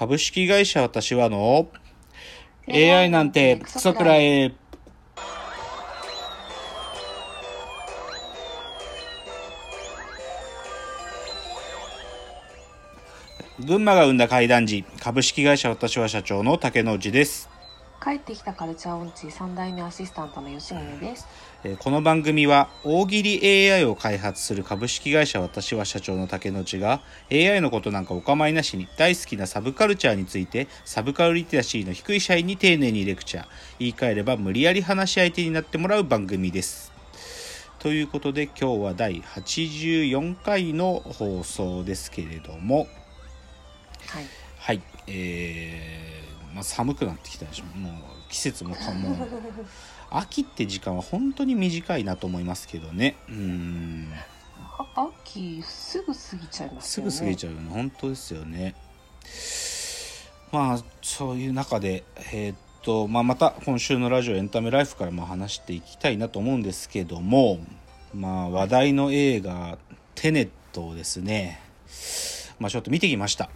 株式会社私はの AI なんてクソくらえ。群馬が生んだ怪談時、株式会社私は社長の竹之内です。帰ってきたカルチャー音痴3代目アシスタントの吉宗です。えーこの番組は大喜利 AI を開発する株式会社私は社長の竹之内が AI のことなんかお構いなしに大好きなサブカルチャーについてサブカルリテラシーの低い社員に丁寧にレクチャー言い換えれば無理やり話し相手になってもらう番組ですということで今日は第84回の放送ですけれどもはい。はいえーまあ、寒くなってきたでしょもう季節もかもう秋って時間は本当に短いなと思いますけどね。うんあ秋すぐ過ぎちゃいますよね。すぐ過ぎちゃうよね本当ですよね。まあそういう中でえーっと、まあ、また今週のラジオエンタメライフからも話していきたいなと思うんですけどもまあ話題の映画「テネット」をですね。まあちょっと見てきました。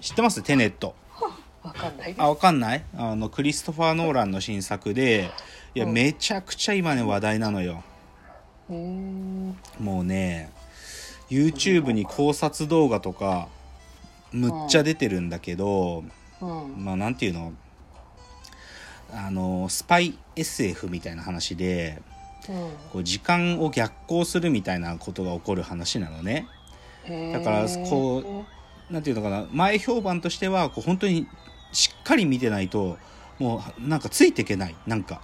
知ってます？テネットわかんない。あわかんない？あのクリストファー・ノーランの新作でいやうん。めちゃくちゃ今ね話題なのよ。へー。もうね YouTube に考察動画とかむっちゃ出てるんだけど、うん。まあなんていうの？あのスパイ SF みたいな話でうん。こう時間を逆行するみたいなことが起こる話なのね。へー。だからこなんていうのかな？前評判としてはこう本当にしっかり見てないともうなんかついていけない。なんか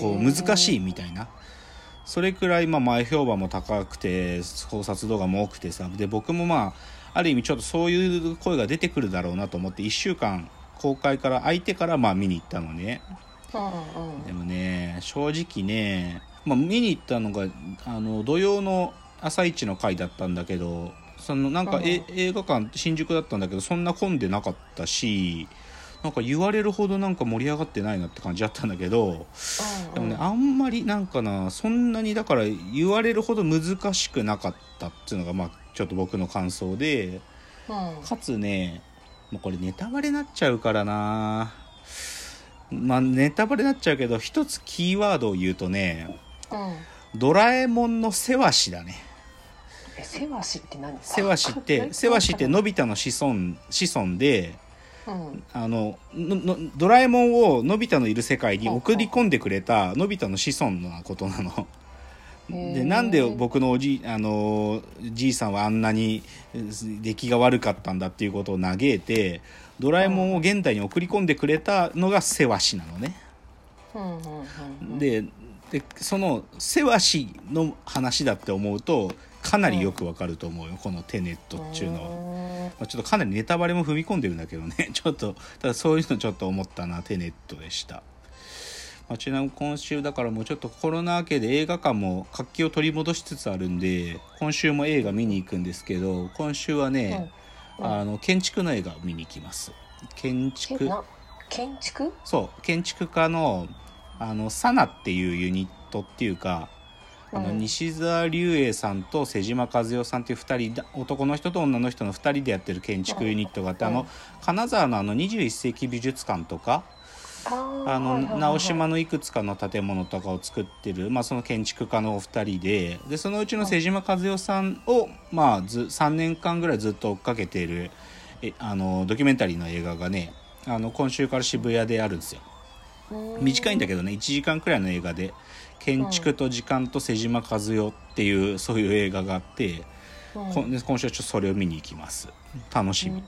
こう難しいみたいな。それくらいまあ前評判も高くて考察動画も多くてさ。で僕もまあある意味ちょっとそういう声が出てくるだろうなと思って1週間公開から空いてからまあ見に行ったのね。でもね正直ね、まあ、見に行ったのがあの土曜の朝一の回だったんだけどそのなんか、えう映画館新宿だったんだけどそんな混んでなかったしなんか言われるほどなんか盛り上がってないなって感じだったんだけどうんでもねあんまりなんかなそんなにだから言われるほど難しくなかったっていうのがまあちょっと僕の感想でうん。かつねもうこれネタバレになっちゃうからな。まあネタバレになっちゃうけど一つキーワードを言うとねうん。ドラえもんのせわしだねえ、せわしって何ですか？せわしって せわしってのび太の子孫子孫でうん。あのののドラえもんをのび太のいる世界に送り込んでくれたのび太の子孫のことなの。でなんで僕のおじあのじいさんはあんなにえ出来が悪かったんだっていうことを嘆いてドラえもんを現代に送り込んでくれたのがせわしなのね。うんうんうんうん。ででそのせわしの話だって思うとかなりよくわかると思うよ、このテネットっていうのは。のまあ、ちょっとかなりネタバレも踏み込んでるんだけどね。ちょっとただそういうのちょっと思ったなテネットでした、まあ、ちなみに今週だからもうちょっとコロナ明けで映画館も活気を取り戻しつつあるんで今週も映画見に行くんですけど今週はね、あの建築の映画を見に行きます。建築。な建築？そう建築家のあのサナっていうユニットっていうかあのうん西澤隆英さんと瀬島和代さんっていう2人だ男の人と女の人の2人でやってる建築ユニットがあって、うんあの金沢のあの21世紀美術館とかあの直島のいくつかの建物とかを作ってる、まあ、その建築家のお二人ででそのうちの瀬島和代さんを、まあ、ず3年間ぐらいずっと追っかけているえあのドキュメンタリーの映画がねあの今週から渋谷であるんですよ。うん。短いんだけどね1時間くらいの映画で「建築と時間と瀬島和代」っていうそういう映画があって、うん今週はちょっとそれを見に行きます。楽しみ、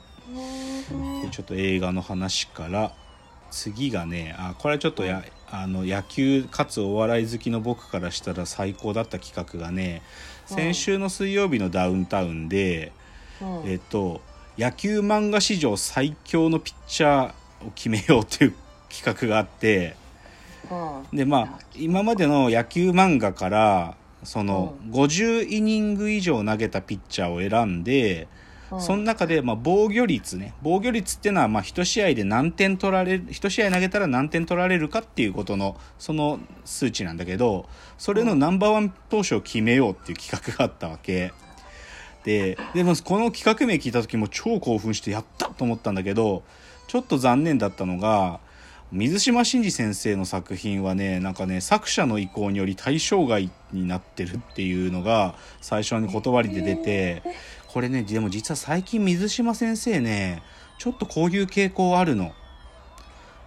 うんでちょっと映画の話から次がねあこれはちょっとやあの野球かつお笑い好きの僕からしたら最高だった企画がねうん先週の水曜日のダウンタウンで、うんえっと野球漫画史上最強のピッチャーを決めようという企画があってうんでまあ今までの野球漫画からその50イニング以上投げたピッチャーを選んで、うん。その中でまあ防御率ね。防御率っていうのはまあ1試合で何点取られる1試合投げたら何点取られるかっていうことのその数値なんだけどそれのナンバーワン投手を決めようっていう企画があったわけ。ででもこの企画名聞いた時も超興奮してやったと思ったんだけどちょっと残念だったのが水島新司先生の作品はねなんかね作者の意向により対象外になってるっていうのが最初に断りで出てこれねでも実は最近水島先生ねちょっとこういう傾向あるの。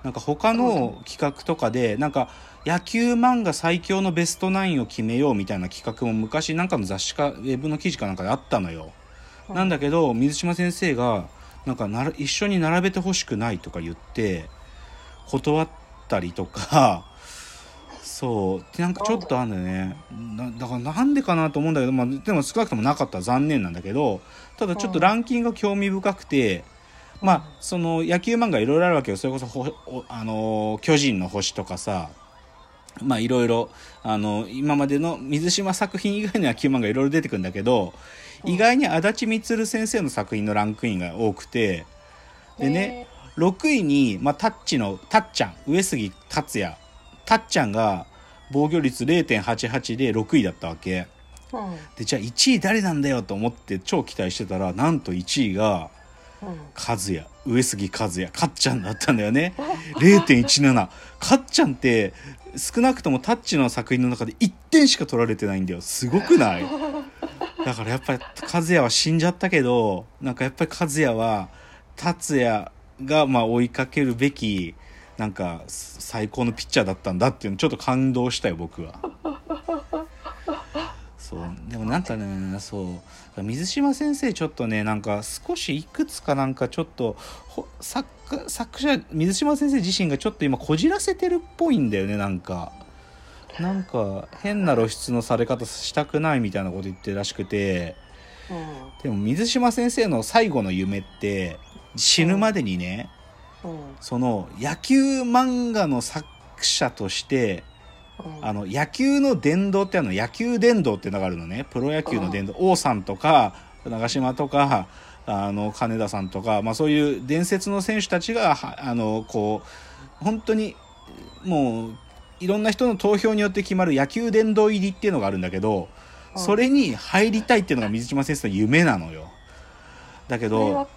なんか他の企画とかでなんか野球漫画最強のベストナインを決めようみたいな企画も昔なんかの雑誌かウェブの記事かなんかであったのよ。なんだけど水島先生がなんかなら一緒に並べてほしくないとか言って断ったりとかそう。なんかちょっとあるんだよね。なだからなんでかなと思うんだけど、まあ、でも少なくともなかったら残念なんだけどただちょっとランキングが興味深くて、まあその野球漫画いろいろあるわけよ。それこそほおあのー巨人の星とかさまあいろいろあの今までの水島作品以外の野球漫画いろいろ出てくるんだけど、意外に足立満先生の作品のランクインが多くてでね6位に、まあ、タッチのタッちゃん上杉達也。タッちゃんが防御率0.88で6位だったわけ。うん。でじゃあ1位誰なんだよと思って超期待してたらなんと1位がうん。和也。上杉和也。かっちゃんだったんだよね。0.17かっちゃんって少なくともタッチの作品の中で1点しか取られてないんだよ。すごくない？だからやっぱり和也は死んじゃったけどなんかやっぱり和也は達也がまあ追いかけるべきなんか最高のピッチャーだったんだっていうのちょっと感動したよ僕は。そう。でもなんかねそう。水島先生ちょっとねなんか少しいくつかなんかちょっとほ作家作者水島先生自身がちょっと今こじらせてるっぽいんだよねなんか。なんか変な露出のされ方したくないみたいなこと言ってるらしくて。でも水島先生の最後の夢って死ぬまでにね、その野球漫画の作者としてうん。あの野球の殿堂ってあるの野球殿堂っていうのがあるのね。プロ野球の殿堂。王さんとか長嶋とかあの金田さんとか、まあ、そういう伝説の選手たちがはあのこう本当にもういろんな人の投票によって決まる野球殿堂入りっていうのがあるんだけどうん。それに入りたいっていうのが水島先生の夢なのよ。だけど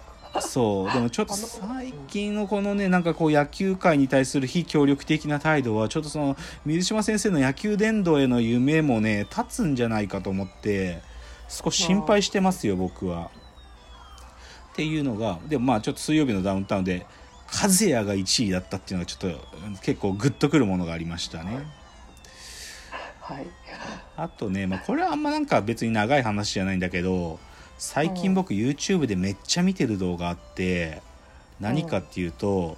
そうでもちょっと最近のこのねなんかこう野球界に対する非協力的な態度はちょっとその水島先生の野球殿堂への夢もね立つんじゃないかと思って少し心配してますよ僕は。っていうのがでもまあちょっと水曜日のダウンタウンで和也が1位だったっていうのがちょっと結構グッとくるものがありましたね。はいあとね、まあ、これはあんまなんか別に長い話じゃないんだけど最近僕 YouTube でめっちゃ見てる動画あって何かっていうと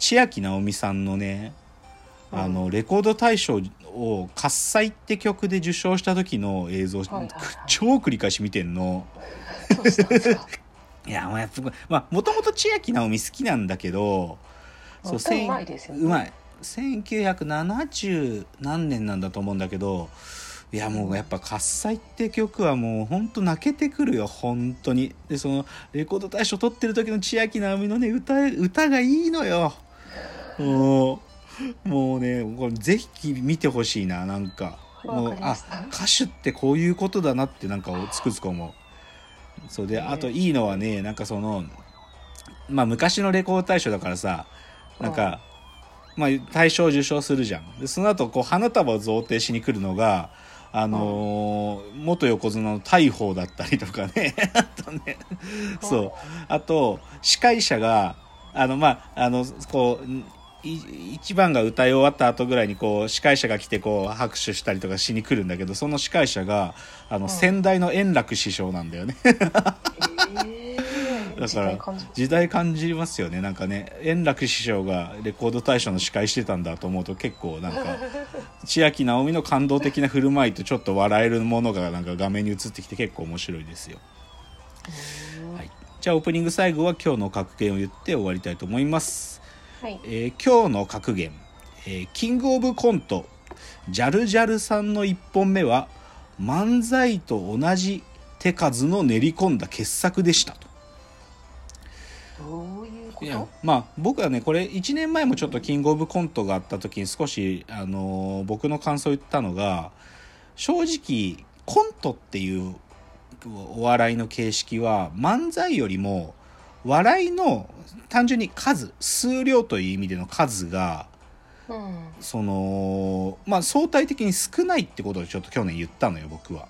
千秋直美さんのねうんあのレコード大賞を「喝采」って曲で受賞した時の映像、超繰り返し見てんの。いやまあやっぱまあもともと千秋直美好きなんだけどうん歌うまいですよね。うまい。1970何年なんだと思うんだけどいやもうやっぱ「喝采」って曲はもうほんと泣けてくるよ本当に。でそのレコード大賞取ってる時の千秋直美のね歌歌がいいのよ。もうもうねこれぜひ見てほしいななんか。もうあ歌手ってこういうことだなってなんかつくづく思う。そうであといいのはねなんかそのまあ昔のレコード大賞だからさなんか、まあ、大賞受賞するじゃん。でその後こう花束を贈呈しに来るのがあのー元横綱の大鵬だったりとかね。あとねそう。あと司会者があのまああのこうい一番が歌い終わった後ぐらいにこう司会者が来てこう拍手したりとかしに来るんだけどその司会者があのうん。先代の円楽師匠なんだよね。えー。だ時から時代感じますよね。なんかね円楽師匠がレコード大賞の司会してたんだと思うと結構なんか千秋直美の感動的な振る舞いとちょっと笑えるものがなんか画面に映ってきて結構面白いですよ、はい、じゃあオープニング最後は今日の格言を言って終わりたいと思います。はい。えー今日の格言、えーキングオブコントジャルジャルさんの1本目は漫才と同じ手数の練り込んだ傑作でしたといやとまあ僕はねこれ1年前もちょっとキングオブコントがあった時に少し、あのー僕の感想を言ったのが正直コントっていうお笑いの形式は漫才よりも笑いの単純に数数量という意味での数がうんそのまあ相対的に少ないってことをちょっと去年言ったのよ僕は。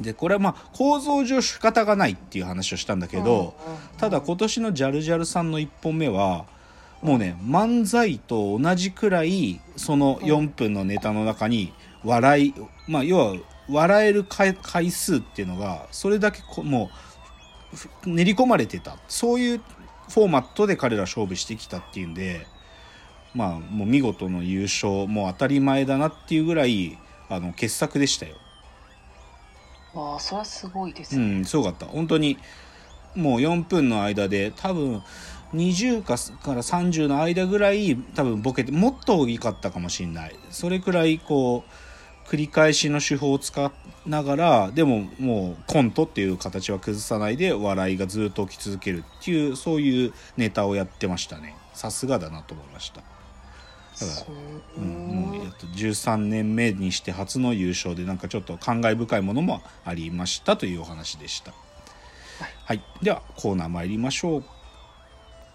でこれはまあ構造上仕方がないっていう話をしたんだけど、ただ今年のジャルジャルさんの1本目はもうね漫才と同じくらいその4分のネタの中に笑いまあ要は笑える回回数っていうのがそれだけこもうふ練り込まれてた。そういうフォーマットで彼ら勝負してきたっていうんでまあもう見事の優勝もう当たり前だなっていうぐらいあの傑作でしたよ。わあそれはすごいですう、ん、すごかった。本当に、もう4分の間で、多分、20かから30の間ぐらい、多分ボケて、もっと大きかったかもしれない。それくらい、こう、繰り返しの手法を使いながら、でももうコントっていう形は崩さないで、笑いがずっと起き続けるっていう、そういうネタをやってましたね。さすがだなと思いました。だから。そう。うん、もうやっと13年目にして初の優勝でなんかちょっと感慨深いものもありましたというお話でした。はい、ではコーナー参りましょう。